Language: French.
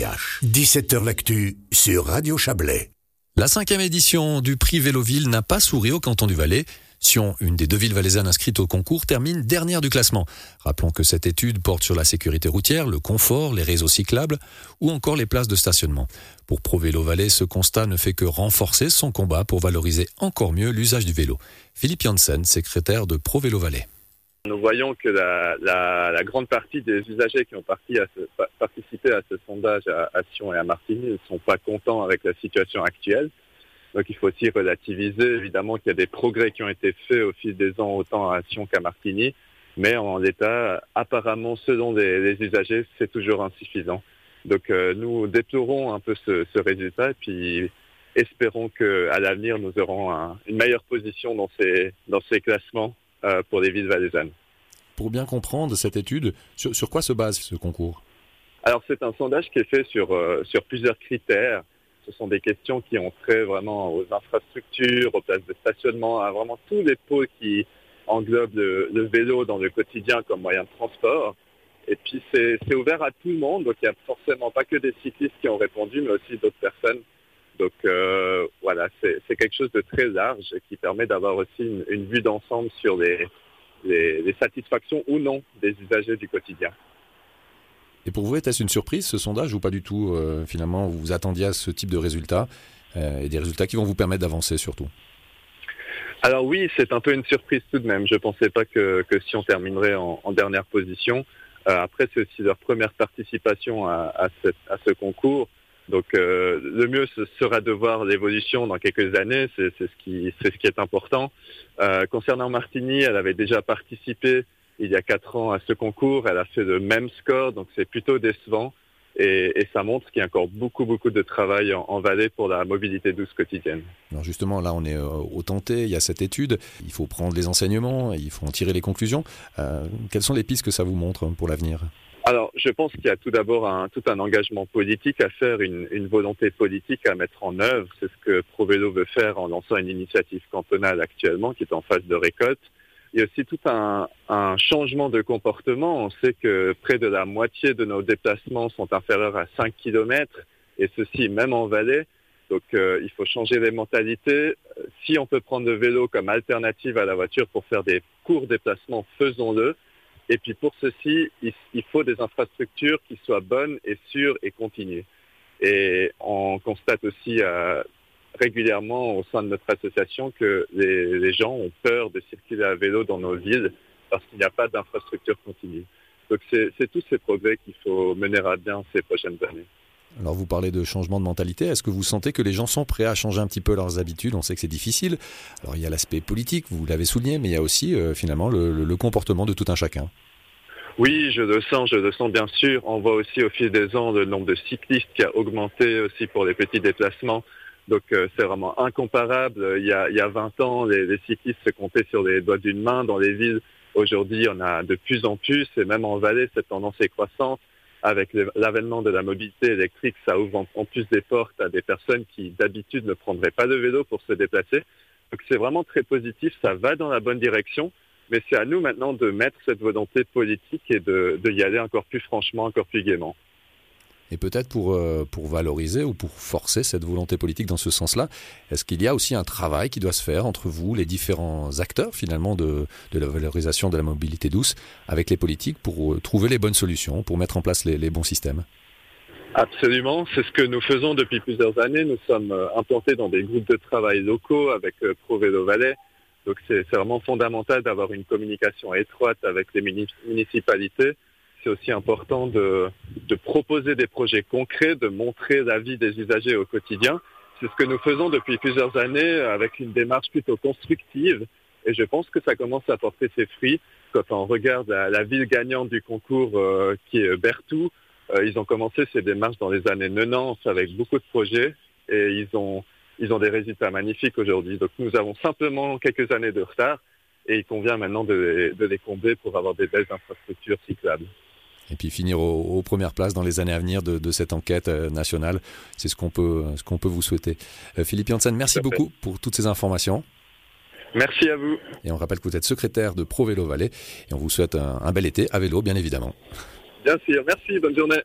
17h L'actu sur Radio Chablais. La cinquième édition du prix Véloville n'a pas souri au canton du Valais. Sion, une des deux villes valaisannes inscrites au concours, termine dernière du classement. Rappelons que cette étude porte sur la sécurité routière, le confort, les réseaux cyclables ou encore les places de stationnement. Pour Pro Vélo Valais, ce constat ne fait que renforcer son combat pour valoriser encore mieux l'usage du vélo. Philippe Janssen, secrétaire de Pro Vélo Valais. Nous voyons que la, grande partie des usagers qui ont participé à ce sondage à, Sion et à Martigny ne sont pas contents avec la situation actuelle. Donc il faut aussi relativiser évidemment qu'il y a des progrès qui ont été faits au fil des ans autant à Sion qu'à Martigny, mais en l'état, apparemment selon les, usagers, c'est toujours insuffisant. Donc euh, nous déplorons un peu ce, résultat et puis espérons qu'à l'avenir nous aurons un, une meilleure position dans ces, dans ces classements pour les villes valaisannes. Pour bien comprendre cette étude, sur, sur quoi se base ce concours? Alors c'est un sondage qui est fait sur, euh, sur plusieurs critères. Ce sont des questions qui ont trait vraiment aux infrastructures, aux places de stationnement, à vraiment tous les pôles qui englobent le, le vélo dans le quotidien comme moyen de transport. Et puis c'est ouvert à tout le monde, donc il n'y a forcément pas que des cyclistes qui ont répondu, mais aussi d'autres personnes donc euh, voilà, c'est quelque chose de très large qui permet d'avoir aussi une, une vue d'ensemble sur les, les, les, satisfactions ou non des usagers du quotidien. Et pour vous, était-ce une surprise ce sondage ou pas du tout euh, Finalement, vous vous attendiez à ce type de résultats euh, et des résultats qui vont vous permettre d'avancer surtout? Alors oui, c'est un peu une surprise tout de même. Je ne pensais pas que, que si on terminerait en, en dernière position. Après, c'est aussi leur première participation à, à, cette, à ce concours. Donc euh, le mieux ce sera de voir l'évolution dans quelques années, c'est ce qui est important. Euh, concernant Martigny, elle avait déjà participé il y a quatre ans à ce concours, elle a fait le même score, donc c'est plutôt décevant et, ça montre qu'il y a encore beaucoup beaucoup de travail en, en Valais pour la mobilité douce quotidienne. Alors justement là on est euh, au tenté, il y a cette étude, il faut prendre les enseignements, il faut en tirer les conclusions. Quelles sont les pistes que ça vous montre pour l'avenir? Je pense qu'il y a tout d'abord un, tout un engagement politique à faire, une, volonté politique à mettre en œuvre. C'est ce que Provélo veut faire en lançant une initiative cantonale actuellement qui est en phase de récolte. Il y a aussi tout un, changement de comportement. On sait que près de la moitié de nos déplacements sont inférieurs à 5 km et ceci même en vallée. Donc euh, il faut changer les mentalités. Si on peut prendre le vélo comme alternative à la voiture pour faire des courts déplacements, faisons-le. Et puis pour ceci, il, faut des infrastructures qui soient bonnes et sûres et continues. Et on constate aussi euh, régulièrement au sein de notre association que les, gens ont peur de circuler à vélo dans nos villes parce qu'il n'y a pas d'infrastructure continue. Donc c'est tous ces progrès qu'il faut mener à bien ces prochaines années. Alors vous parlez de changement de mentalité, est-ce que vous sentez que les gens sont prêts à changer un petit peu leurs habitudes? On sait que c'est difficile. Alors il y a l'aspect politique, vous l'avez souligné, mais il y a aussi euh, finalement le, comportement de tout un chacun. Oui, je le sens, je le sens bien sûr. On voit aussi au fil des ans le nombre de cyclistes qui a augmenté aussi pour les petits déplacements. Donc euh, c'est vraiment incomparable. Il y, a, il y a 20 ans, les, les cyclistes se comptaient sur les doigts d'une main dans les villes. Aujourd'hui, on a de plus en plus, et même en vallée, cette tendance est croissante avec l'avènement de la mobilité électrique, ça ouvre en plus des portes à des personnes qui d'habitude ne prendraient pas de vélo pour se déplacer. Donc c'est vraiment très positif, ça va dans la bonne direction, mais c'est à nous maintenant de mettre cette volonté politique et de, de y aller encore plus franchement, encore plus gaiement. Et peut-être pour, euh, pour valoriser ou pour forcer cette volonté politique dans ce sens-là, est-ce qu'il y a aussi un travail qui doit se faire entre vous, les différents acteurs finalement de, de la valorisation de la mobilité douce, avec les politiques pour euh, trouver les bonnes solutions, pour mettre en place les, les bons systèmes? Absolument, c'est ce que nous faisons depuis plusieurs années. Nous sommes euh, implantés dans des groupes de travail locaux avec Pro Vélo Valais. Donc c'est vraiment fondamental d'avoir une communication étroite avec les municipalités c'est aussi important de, proposer des projets concrets, de montrer la vie des usagers au quotidien. C'est ce que nous faisons depuis plusieurs années avec une démarche plutôt constructive et je pense que ça commence à porter ses fruits. Quand on regarde la, ville gagnante du concours euh, qui est Bertou, euh, ils ont commencé ces démarches dans les années 90 avec beaucoup de projets et ils ont, ils ont des résultats magnifiques aujourd'hui. Donc nous avons simplement quelques années de retard et il convient maintenant de, de les combler pour avoir des belles infrastructures cyclables et puis finir aux, aux, premières places dans les années à venir de, de cette enquête euh, nationale. C'est ce qu'on peut, ce qu'on peut vous souhaiter. Euh, Philippe Janssen, merci beaucoup pour toutes ces informations. Merci à vous. Et on rappelle que vous êtes secrétaire de Pro Vélo Valais et on vous souhaite un, un bel été à vélo, bien évidemment. Bien sûr, merci, bonne journée.